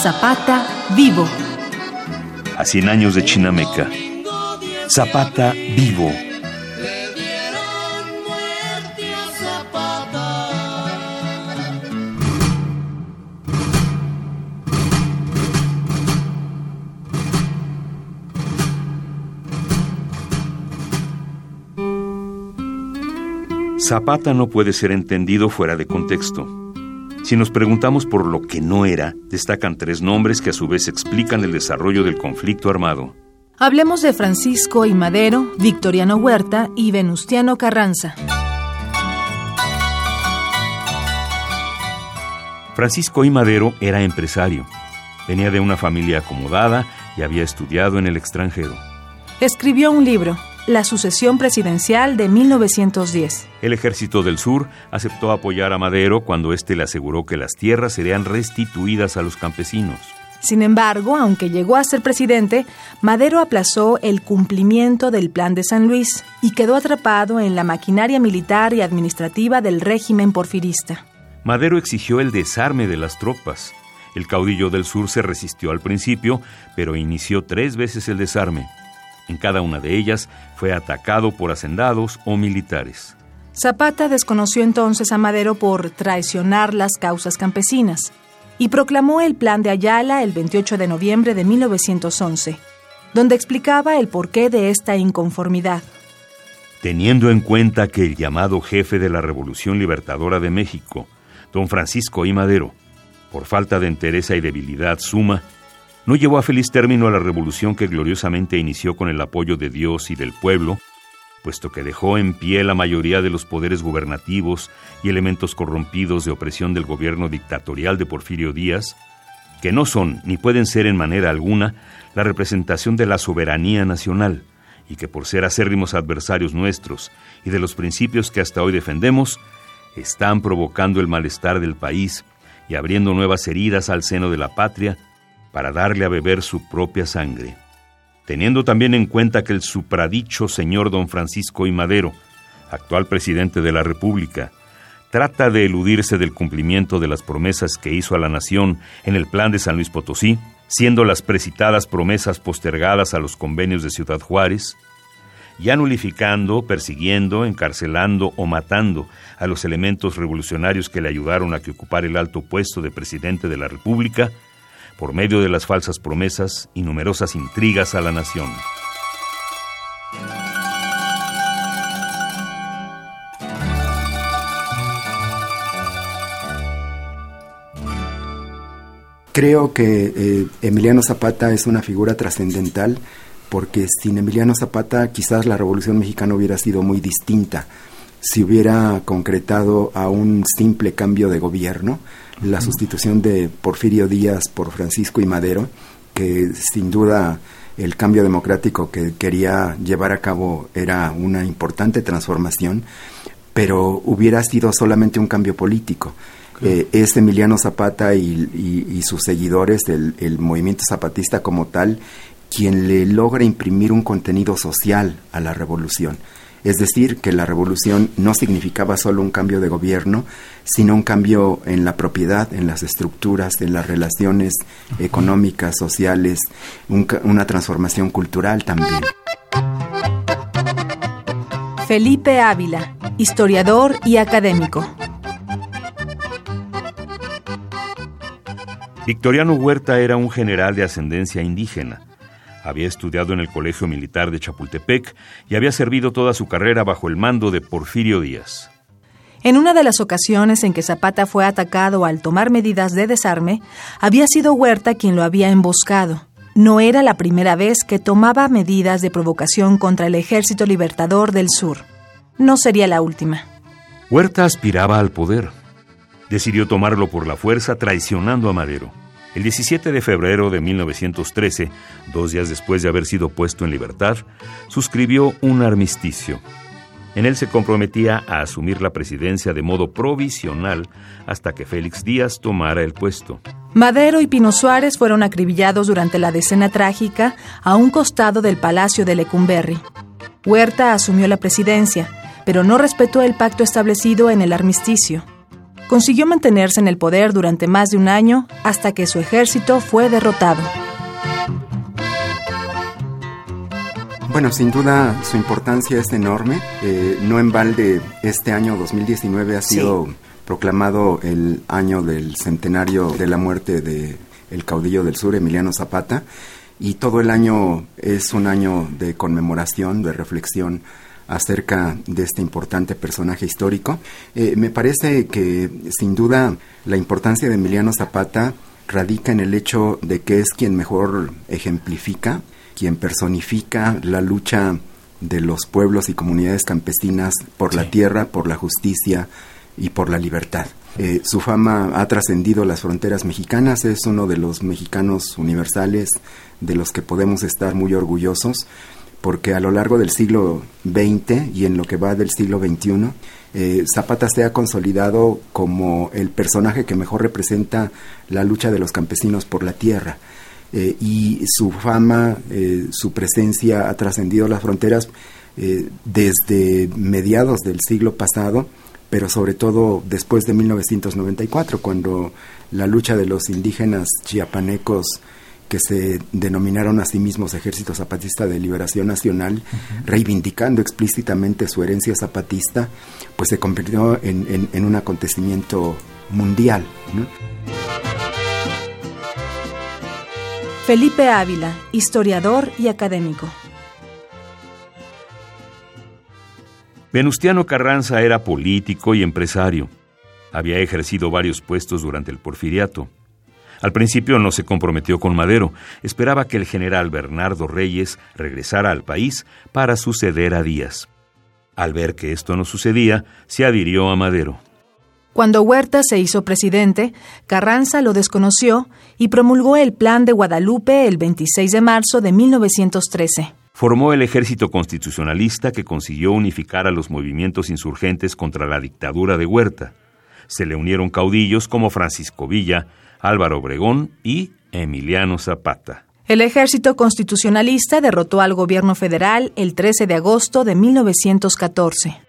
Zapata vivo. A 100 años de Chinameca. Zapata vivo. Zapata no puede ser entendido fuera de contexto. Si nos preguntamos por lo que no era, destacan tres nombres que a su vez explican el desarrollo del conflicto armado. Hablemos de Francisco y Madero, Victoriano Huerta y Venustiano Carranza. Francisco I. Madero era empresario. Venía de una familia acomodada y había estudiado en el extranjero. Escribió un libro, la sucesión presidencial de 1910. El ejército del sur aceptó apoyar a Madero cuando éste le aseguró que las tierras serían restituidas a los campesinos. Sin embargo, aunque llegó a ser presidente, Madero aplazó el cumplimiento del Plan de San Luis y quedó atrapado en la maquinaria militar y administrativa del régimen porfirista. Madero exigió el desarme de las tropas. El caudillo del sur se resistió al principio, pero inició tres veces el desarme. En cada una de ellas fue atacado por hacendados o militares. Zapata desconoció entonces a Madero por traicionar las causas campesinas y proclamó el Plan de Ayala el 28 de noviembre de 1911, donde explicaba el porqué de esta inconformidad. Teniendo en cuenta que el llamado jefe de la Revolución Libertadora de México, don Francisco I. Madero, por falta de entereza y debilidad suma, no llevó a feliz término a la revolución que gloriosamente inició con el apoyo de Dios y del pueblo, puesto que dejó en pie la mayoría de los poderes gubernativos y elementos corrompidos de opresión del gobierno dictatorial de Porfirio Díaz, que no son ni pueden ser en manera alguna la representación de la soberanía nacional, y que por ser acérrimos adversarios nuestros y de los principios que hasta hoy defendemos, están provocando el malestar del país y abriendo nuevas heridas al seno de la patria para darle a beber su propia sangre, teniendo también en cuenta que el supradicho señor don Francisco I. Madero, actual presidente de la República, trata de eludirse del cumplimiento de las promesas que hizo a la nación en el plan de San Luis Potosí, siendo las precitadas promesas postergadas a los convenios de Ciudad Juárez, ya nulificando, persiguiendo, encarcelando o matando a los elementos revolucionarios que le ayudaron a que ocupara el alto puesto de presidente de la República, por medio de las falsas promesas y numerosas intrigas a la nación. Creo que eh, Emiliano Zapata es una figura trascendental porque sin Emiliano Zapata quizás la Revolución Mexicana hubiera sido muy distinta si hubiera concretado a un simple cambio de gobierno, la sustitución de Porfirio Díaz por Francisco y Madero, que sin duda el cambio democrático que quería llevar a cabo era una importante transformación, pero hubiera sido solamente un cambio político. Eh, es Emiliano Zapata y, sus seguidores, del el movimiento zapatista como tal, quien le logra imprimir un contenido social a la revolución. Es decir, que la revolución no significaba solo un cambio de gobierno, sino un cambio en la propiedad, en las estructuras, en las relaciones económicas, sociales, una transformación cultural también. Felipe Ávila, historiador y académico. Victoriano Huerta era un general de ascendencia indígena había estudiado en el Colegio Militar de Chapultepec y había servido toda su carrera bajo el mando de Porfirio Díaz. En una de las ocasiones en que Zapata fue atacado al tomar medidas de desarme, había sido Huerta quien lo había emboscado. No era la primera vez que tomaba medidas de provocación contra el Ejército Libertador del Sur. No sería la última. Huerta aspiraba al poder. Decidió tomarlo por la fuerza traicionando a Madero. El 17 de febrero de 1913, dos días después de haber sido puesto en libertad, suscribió un armisticio. En él se comprometía a asumir la presidencia de modo provisional hasta que Félix Díaz tomara el puesto. Madero y Pino Suárez fueron acribillados durante la decena trágica a un costado del Palacio de Lecumberri. Huerta asumió la presidencia, pero no respetó el pacto establecido en el armisticio. Consiguió mantenerse en el poder durante más de un año hasta que su ejército fue derrotado. Bueno, sin duda su importancia es enorme. Eh, no en balde este año 2019 ha sido proclamado el año del centenario de la muerte de el caudillo del sur, Emiliano Zapata, y todo el año es un año de conmemoración, de reflexión acerca de este importante personaje histórico. Eh, me parece que sin duda la importancia de Emiliano Zapata radica en el hecho de que es quien mejor ejemplifica, quien personifica la lucha de los pueblos y comunidades campesinas por la tierra, por la justicia y por la libertad. Eh, su fama ha trascendido las fronteras mexicanas, es uno de los mexicanos universales de los que podemos estar muy orgullosos porque a lo largo del siglo XX y en lo que va del siglo XXI, eh, Zapata se ha consolidado como el personaje que mejor representa la lucha de los campesinos por la tierra. Eh, y su fama, eh, su presencia ha trascendido las fronteras desde mediados del siglo pasado, pero sobre todo después de 1994, cuando la lucha de los indígenas chiapanecos que se denominaron a sí mismos Ejército Zapatista de Liberación Nacional, reivindicando explícitamente su herencia zapatista, pues se convirtió en, un acontecimiento mundial. Felipe Ávila, historiador y académico. Venustiano Carranza era político y empresario. Había ejercido varios puestos durante el porfiriato. Al principio no se comprometió con Madero, esperaba que el general Bernardo Reyes regresara al país para suceder a Díaz. Al ver que esto no sucedía, se adhirió a Madero. Cuando Huerta se hizo presidente, Carranza lo desconoció y promulgó el Plan de Guadalupe el 26 de marzo de 1913. Formó el ejército constitucionalista que consiguió unificar a los movimientos insurgentes contra la dictadura de Huerta. Se le unieron caudillos como Francisco Villa, Álvaro Obregón y Emiliano Zapata. El ejército constitucionalista derrotó al gobierno federal el 13 de agosto de 1914.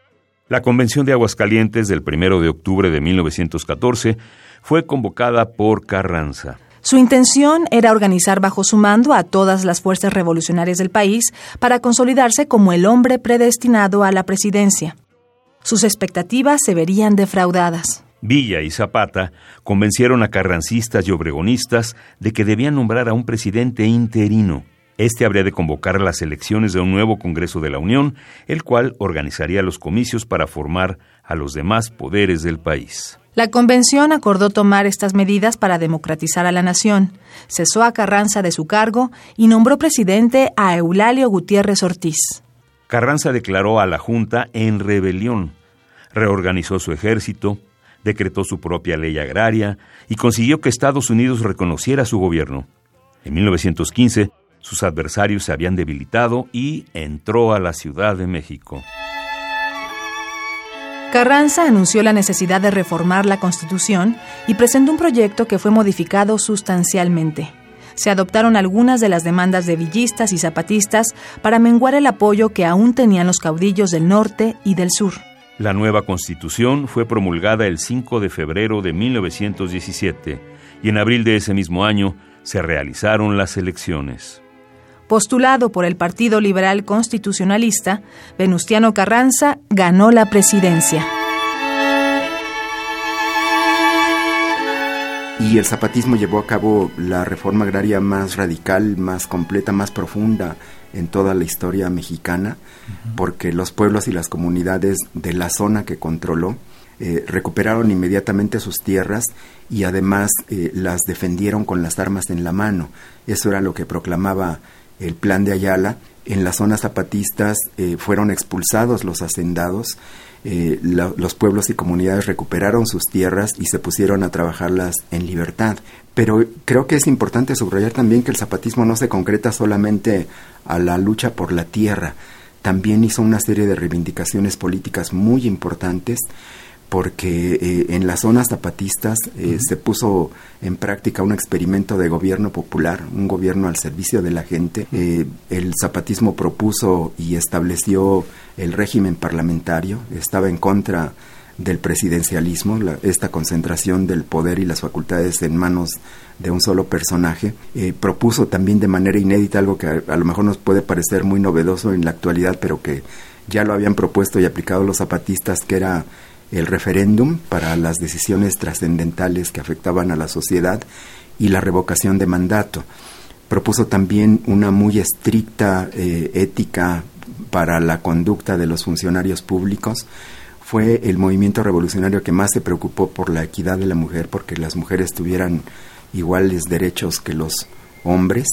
La Convención de Aguascalientes del 1 de octubre de 1914 fue convocada por Carranza. Su intención era organizar bajo su mando a todas las fuerzas revolucionarias del país para consolidarse como el hombre predestinado a la presidencia. Sus expectativas se verían defraudadas. Villa y Zapata convencieron a carrancistas y obregonistas de que debían nombrar a un presidente interino. Este habría de convocar las elecciones de un nuevo Congreso de la Unión, el cual organizaría los comicios para formar a los demás poderes del país. La convención acordó tomar estas medidas para democratizar a la nación, cesó a Carranza de su cargo y nombró presidente a Eulalio Gutiérrez Ortiz. Carranza declaró a la Junta en rebelión, reorganizó su ejército, decretó su propia ley agraria y consiguió que Estados Unidos reconociera su gobierno. En 1915, sus adversarios se habían debilitado y entró a la Ciudad de México. Carranza anunció la necesidad de reformar la Constitución y presentó un proyecto que fue modificado sustancialmente. Se adoptaron algunas de las demandas de villistas y zapatistas para menguar el apoyo que aún tenían los caudillos del norte y del sur. La nueva constitución fue promulgada el 5 de febrero de 1917 y en abril de ese mismo año se realizaron las elecciones. Postulado por el Partido Liberal Constitucionalista, Venustiano Carranza ganó la presidencia. Y el zapatismo llevó a cabo la reforma agraria más radical, más completa, más profunda en toda la historia mexicana, porque los pueblos y las comunidades de la zona que controló eh, recuperaron inmediatamente sus tierras y además eh, las defendieron con las armas en la mano. Eso era lo que proclamaba el plan de Ayala. En las zonas zapatistas eh, fueron expulsados los hacendados, los pueblos y comunidades recuperaron sus tierras y se pusieron a trabajarlas en libertad. Pero creo que es importante subrayar también que el zapatismo no se concreta solamente a la lucha por la tierra, también hizo una serie de reivindicaciones políticas muy importantes porque eh, en las zonas zapatistas eh, se puso en práctica un experimento de gobierno popular, un gobierno al servicio de la gente. Eh, el zapatismo propuso y estableció el régimen parlamentario, estaba en contra del presidencialismo, esta concentración del poder y las facultades en manos de un solo personaje. Eh, propuso también de manera inédita algo que a, lo mejor nos puede parecer muy novedoso en la actualidad, pero que ya lo habían propuesto y aplicado los zapatistas, que era el referéndum para las decisiones trascendentales que afectaban a la sociedad y la revocación de mandato. Propuso también una muy estricta eh, ética para la conducta de los funcionarios públicos. Fue el movimiento revolucionario que más se preocupó por la equidad de la mujer, porque las mujeres tuvieran iguales derechos que los hombres.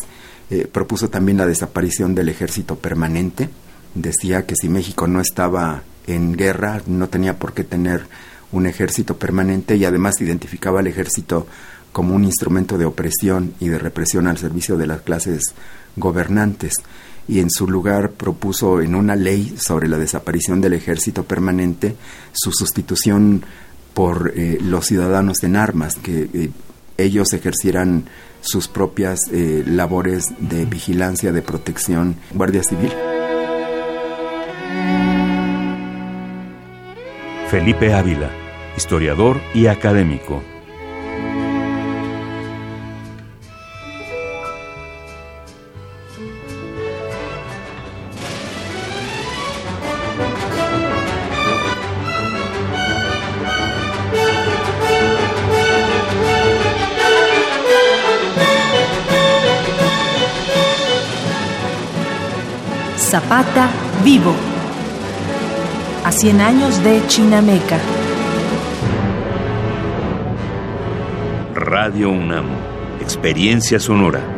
Eh, propuso también la desaparición del ejército permanente. Decía que si México no estaba en guerra, no tenía por qué tener un ejército permanente y además identificaba al ejército como un instrumento de opresión y de represión al servicio de las clases gobernantes y en su lugar propuso en una ley sobre la desaparición del ejército permanente su sustitución por eh, los ciudadanos en armas, que eh, ellos ejercieran sus propias eh, labores de vigilancia, de protección, Guardia Civil. Felipe Ávila, historiador y académico. Zapata vivo a 100 años de Chinameca. Radio UNAM, experiencia sonora.